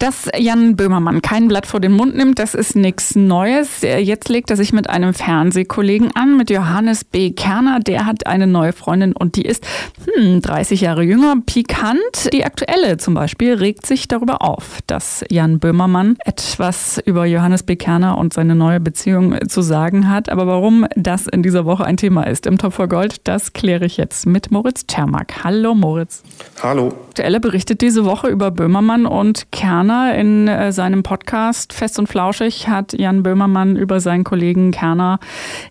Dass Jan Böhmermann kein Blatt vor den Mund nimmt, das ist nichts Neues. Jetzt legt er sich mit einem Fernsehkollegen an, mit Johannes B. Kerner. Der hat eine neue Freundin und die ist hm, 30 Jahre jünger. Pikant. Die aktuelle zum Beispiel regt sich darüber auf, dass Jan Böhmermann etwas über Johannes B. Kerner und seine neue Beziehung zu sagen hat. Aber warum das in dieser Woche ein Thema ist im Top for Gold, das kläre ich jetzt mit Moritz Termak. Hallo Moritz. Hallo. Aktuelle berichtet diese Woche über Böhmermann und Kerner. Kerner. In äh, seinem Podcast Fest und Flauschig hat Jan Böhmermann über seinen Kollegen Kerner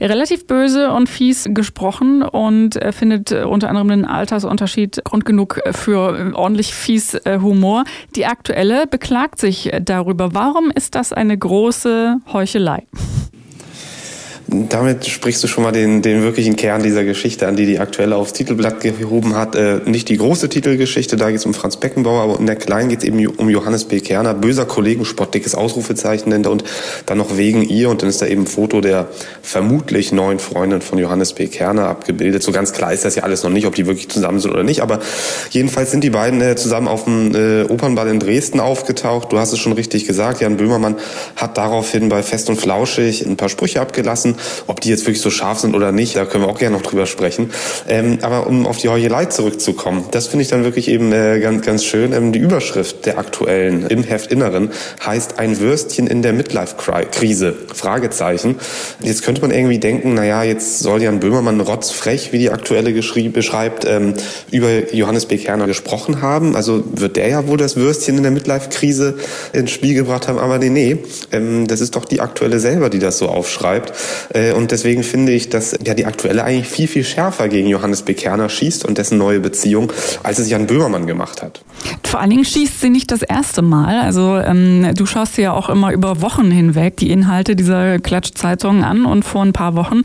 relativ böse und fies gesprochen und er findet äh, unter anderem den Altersunterschied Grund genug für ordentlich fies äh, Humor. Die aktuelle beklagt sich darüber. Warum ist das eine große Heuchelei? Damit sprichst du schon mal den, den wirklichen Kern dieser Geschichte an, die die aktuelle aufs Titelblatt gehoben hat. Äh, nicht die große Titelgeschichte, da geht es um Franz Beckenbauer, aber in der kleinen geht es eben um Johannes B. Kerner, böser Kollegenspott, dickes Ausrufezeichen nennt er und dann noch wegen ihr und dann ist da eben ein Foto der vermutlich neuen Freundin von Johannes B. Kerner abgebildet. So ganz klar ist das ja alles noch nicht, ob die wirklich zusammen sind oder nicht, aber jedenfalls sind die beiden äh, zusammen auf dem äh, Opernball in Dresden aufgetaucht. Du hast es schon richtig gesagt, Jan Böhmermann hat daraufhin bei Fest und Flauschig ein paar Sprüche abgelassen ob die jetzt wirklich so scharf sind oder nicht, da können wir auch gerne noch drüber sprechen. Ähm, aber um auf die Heuchelei zurückzukommen, das finde ich dann wirklich eben äh, ganz, ganz schön. Ähm, die Überschrift der aktuellen im Heft Inneren heißt ein Würstchen in der Midlife-Krise? Fragezeichen. Jetzt könnte man irgendwie denken, naja, jetzt soll Jan Böhmermann rotzfrech, wie die aktuelle beschreibt, ähm, über Johannes B. Kerner gesprochen haben. Also wird der ja wohl das Würstchen in der Midlife-Krise ins Spiel gebracht haben. Aber nee, nee, ähm, das ist doch die aktuelle selber, die das so aufschreibt. Äh, und deswegen finde ich, dass ja die aktuelle eigentlich viel, viel schärfer gegen Johannes Bekerner schießt und dessen neue Beziehung, als es Jan Böhmermann gemacht hat. Vor allen Dingen schießt sie nicht das erste Mal. Also ähm, du schaust dir ja auch immer über Wochen hinweg die Inhalte dieser Klatschzeitung an und vor ein paar Wochen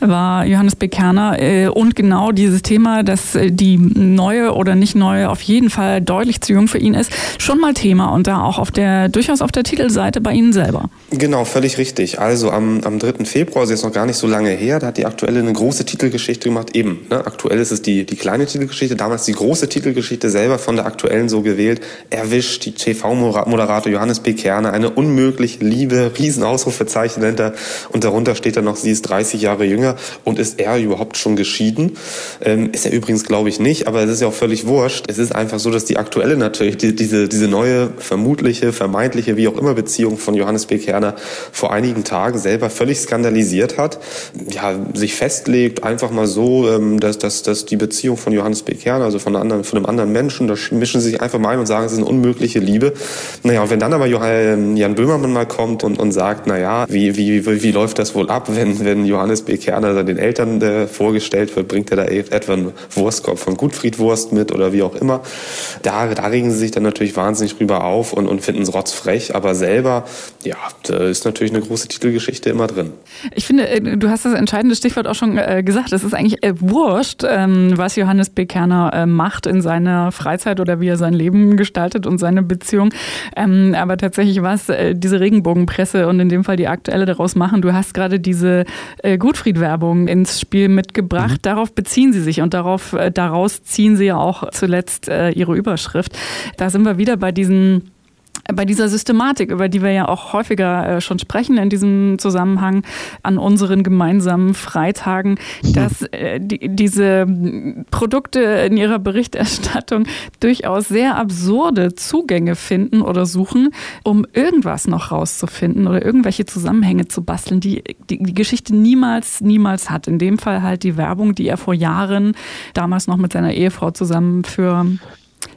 war Johannes Bekerner äh, und genau dieses Thema, dass äh, die neue oder nicht neue auf jeden Fall deutlich zu jung für ihn ist, schon mal Thema und da auch auf der durchaus auf der Titelseite bei Ihnen selber. Genau, völlig richtig. Also am, am 3. Februar, also jetzt noch gar nicht so lange her, da hat die aktuelle eine große Titelgeschichte gemacht. Eben, ne? aktuell ist es die, die kleine Titelgeschichte, damals die große Titelgeschichte selber von der aktuellen so gewählt. Erwischt die TV-Moderator Johannes B. Kerner, eine unmögliche Liebe, Riesenausrufezeichen nennt er. Und darunter steht dann noch, sie ist 30 Jahre jünger und ist er überhaupt schon geschieden? Ähm, ist er übrigens, glaube ich, nicht, aber es ist ja auch völlig wurscht. Es ist einfach so, dass die aktuelle natürlich, die, diese, diese neue, vermutliche, vermeintliche, wie auch immer Beziehung von Johannes B. Kerner vor einigen Tagen selber völlig skandalisiert hat, ja, sich festlegt, einfach mal so, ähm, dass, dass, dass die Beziehung von Johannes B. Kerner, also von, anderen, von einem anderen Menschen, da mischen sie sich einfach mal ein und sagen, es ist eine unmögliche Liebe. Naja, und wenn dann aber ähm, Jan Böhmermann mal kommt und, und sagt, naja, wie, wie, wie, wie läuft das wohl ab, wenn, wenn Johannes B. Kerner den Eltern äh, vorgestellt wird, bringt er da e-, etwa einen Wurstkorb von Gutfriedwurst mit oder wie auch immer. Da, da regen sie sich dann natürlich wahnsinnig drüber auf und, und finden es rotzfrech, aber selber, ja, da ist natürlich eine große Titelgeschichte immer drin. Ich finde, äh, du hast das entscheidende Stichwort auch schon äh, gesagt. Es ist eigentlich äh, wurscht, ähm, was Johannes B. Kerner macht in seiner Freizeit oder wie er sein Leben gestaltet und seine Beziehung. Ähm, aber tatsächlich, was diese Regenbogenpresse und in dem Fall die aktuelle daraus machen, du hast gerade diese Gutfried-Werbung ins Spiel mitgebracht. Mhm. Darauf beziehen sie sich und darauf, daraus ziehen sie ja auch zuletzt ihre Überschrift. Da sind wir wieder bei diesen bei dieser Systematik, über die wir ja auch häufiger äh, schon sprechen in diesem Zusammenhang an unseren gemeinsamen Freitagen, mhm. dass äh, die, diese Produkte in ihrer Berichterstattung durchaus sehr absurde Zugänge finden oder suchen, um irgendwas noch rauszufinden oder irgendwelche Zusammenhänge zu basteln, die die, die Geschichte niemals, niemals hat. In dem Fall halt die Werbung, die er vor Jahren damals noch mit seiner Ehefrau zusammen für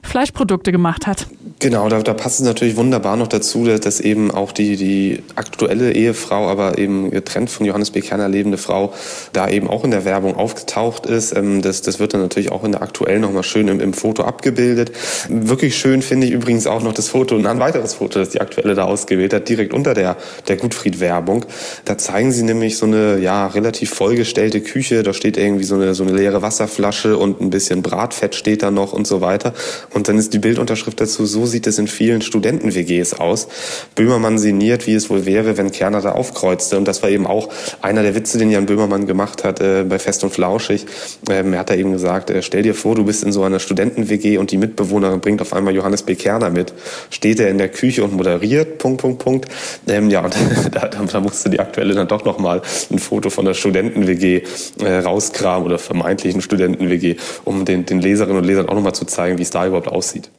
Fleischprodukte gemacht hat. Genau, da, da passt es natürlich wunderbar noch dazu, dass eben auch die, die aktuelle Ehefrau, aber eben getrennt von Johannes B. Kerner lebende Frau, da eben auch in der Werbung aufgetaucht ist. Ähm, das, das wird dann natürlich auch in der aktuellen nochmal schön im, im Foto abgebildet. Wirklich schön finde ich übrigens auch noch das Foto, ein weiteres Foto, das die aktuelle da ausgewählt hat, direkt unter der, der Gutfried-Werbung. Da zeigen sie nämlich so eine, ja, relativ vollgestellte Küche. Da steht irgendwie so eine, so eine leere Wasserflasche und ein bisschen Bratfett steht da noch und so weiter. Und dann ist die Bildunterschrift dazu, so sieht es in vielen Studenten-WGs aus. Böhmermann sinniert, wie es wohl wäre, wenn Kerner da aufkreuzte. Und das war eben auch einer der Witze, den Jan Böhmermann gemacht hat äh, bei Fest und Flauschig. Ähm, er hat da eben gesagt, äh, stell dir vor, du bist in so einer Studenten-WG und die Mitbewohnerin bringt auf einmal Johannes B. Kerner mit. Steht er in der Küche und moderiert, Punkt, Punkt, Punkt. Ähm, ja, und da, da musste die aktuelle dann doch nochmal ein Foto von der Studenten-WG äh, rauskramen oder vermeintlichen Studenten-WG, um den, den Leserinnen und Lesern auch nochmal zu zeigen, wie es da überhaupt aussieht.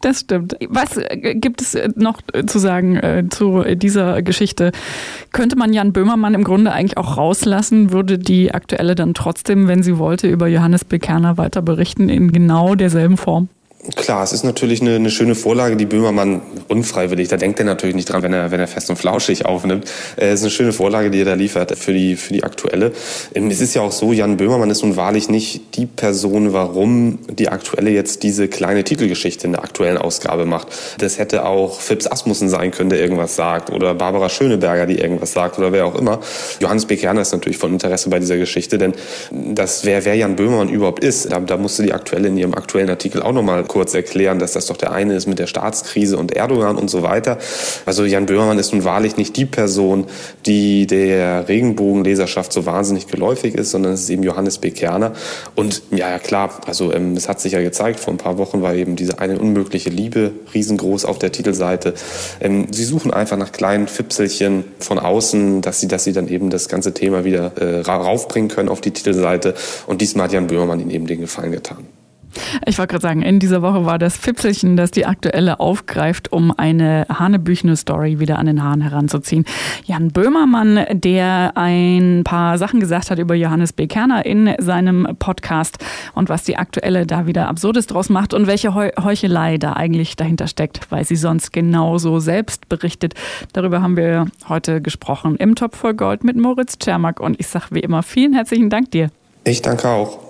Das stimmt. Was äh, gibt es äh, noch zu sagen äh, zu dieser Geschichte? Könnte man Jan Böhmermann im Grunde eigentlich auch rauslassen? Würde die aktuelle dann trotzdem, wenn sie wollte, über Johannes Bekerner weiter berichten in genau derselben Form? Klar, es ist natürlich eine, eine schöne Vorlage, die Böhmermann unfreiwillig, da denkt er natürlich nicht dran, wenn er, wenn er fest und flauschig aufnimmt. Äh, es ist eine schöne Vorlage, die er da liefert für die, für die aktuelle. Ähm, es ist ja auch so, Jan Böhmermann ist nun wahrlich nicht die Person, warum die aktuelle jetzt diese kleine Titelgeschichte in der aktuellen Ausgabe macht. Das hätte auch Phipps Asmussen sein können, der irgendwas sagt, oder Barbara Schöneberger, die irgendwas sagt, oder wer auch immer. Johannes Bekerner ist natürlich von Interesse bei dieser Geschichte, denn das, wer, wer Jan Böhmermann überhaupt ist, da, da musste die aktuelle in ihrem aktuellen Artikel auch nochmal kurz erklären, dass das doch der eine ist mit der Staatskrise und Erdogan und so weiter. Also Jan Böhmermann ist nun wahrlich nicht die Person, die der Regenbogenleserschaft so wahnsinnig geläufig ist, sondern es ist eben Johannes B. Kerner. Und ja, ja klar, also ähm, es hat sich ja gezeigt, vor ein paar Wochen war eben diese eine unmögliche Liebe riesengroß auf der Titelseite. Ähm, sie suchen einfach nach kleinen Fipselchen von außen, dass sie, dass sie dann eben das ganze Thema wieder äh, raufbringen können auf die Titelseite. Und diesmal hat Jan Böhmermann ihnen eben den Gefallen getan. Ich wollte gerade sagen, in dieser Woche war das Fipselchen, das die aktuelle aufgreift, um eine Hanebüchene-Story wieder an den Haaren heranzuziehen. Jan Böhmermann, der ein paar Sachen gesagt hat über Johannes B. Kerner in seinem Podcast und was die aktuelle da wieder Absurdes draus macht und welche Heuchelei da eigentlich dahinter steckt, weil sie sonst genauso selbst berichtet. Darüber haben wir heute gesprochen im Top voll Gold mit Moritz Czermak und ich sage wie immer vielen herzlichen Dank dir. Ich danke auch.